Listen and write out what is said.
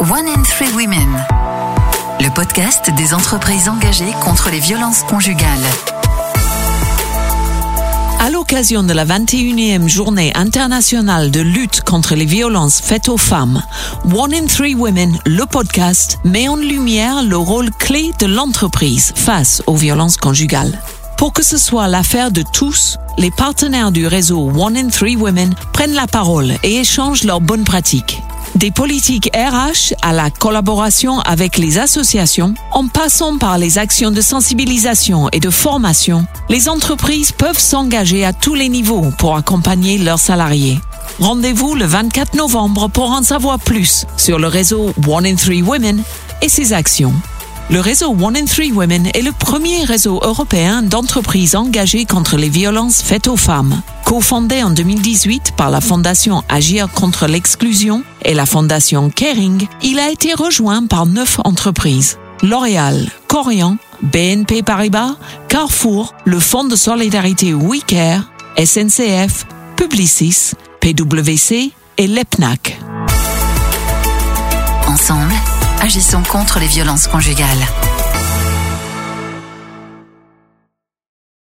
One in Three Women, le podcast des entreprises engagées contre les violences conjugales. À l'occasion de la 21e journée internationale de lutte contre les violences faites aux femmes, One in Three Women, le podcast, met en lumière le rôle clé de l'entreprise face aux violences conjugales. Pour que ce soit l'affaire de tous, les partenaires du réseau One in Three Women prennent la parole et échangent leurs bonnes pratiques. Des politiques RH à la collaboration avec les associations, en passant par les actions de sensibilisation et de formation, les entreprises peuvent s'engager à tous les niveaux pour accompagner leurs salariés. Rendez-vous le 24 novembre pour en savoir plus sur le réseau One in Three Women et ses actions. Le réseau One in Three Women est le premier réseau européen d'entreprises engagées contre les violences faites aux femmes. Co-fondé en 2018 par la Fondation Agir contre l'exclusion et la Fondation Caring, il a été rejoint par neuf entreprises. L'Oréal, Corian, BNP Paribas, Carrefour, le Fonds de solidarité WeCare, SNCF, Publicis, PwC et l'EPNAC. Ensemble, agissons contre les violences conjugales.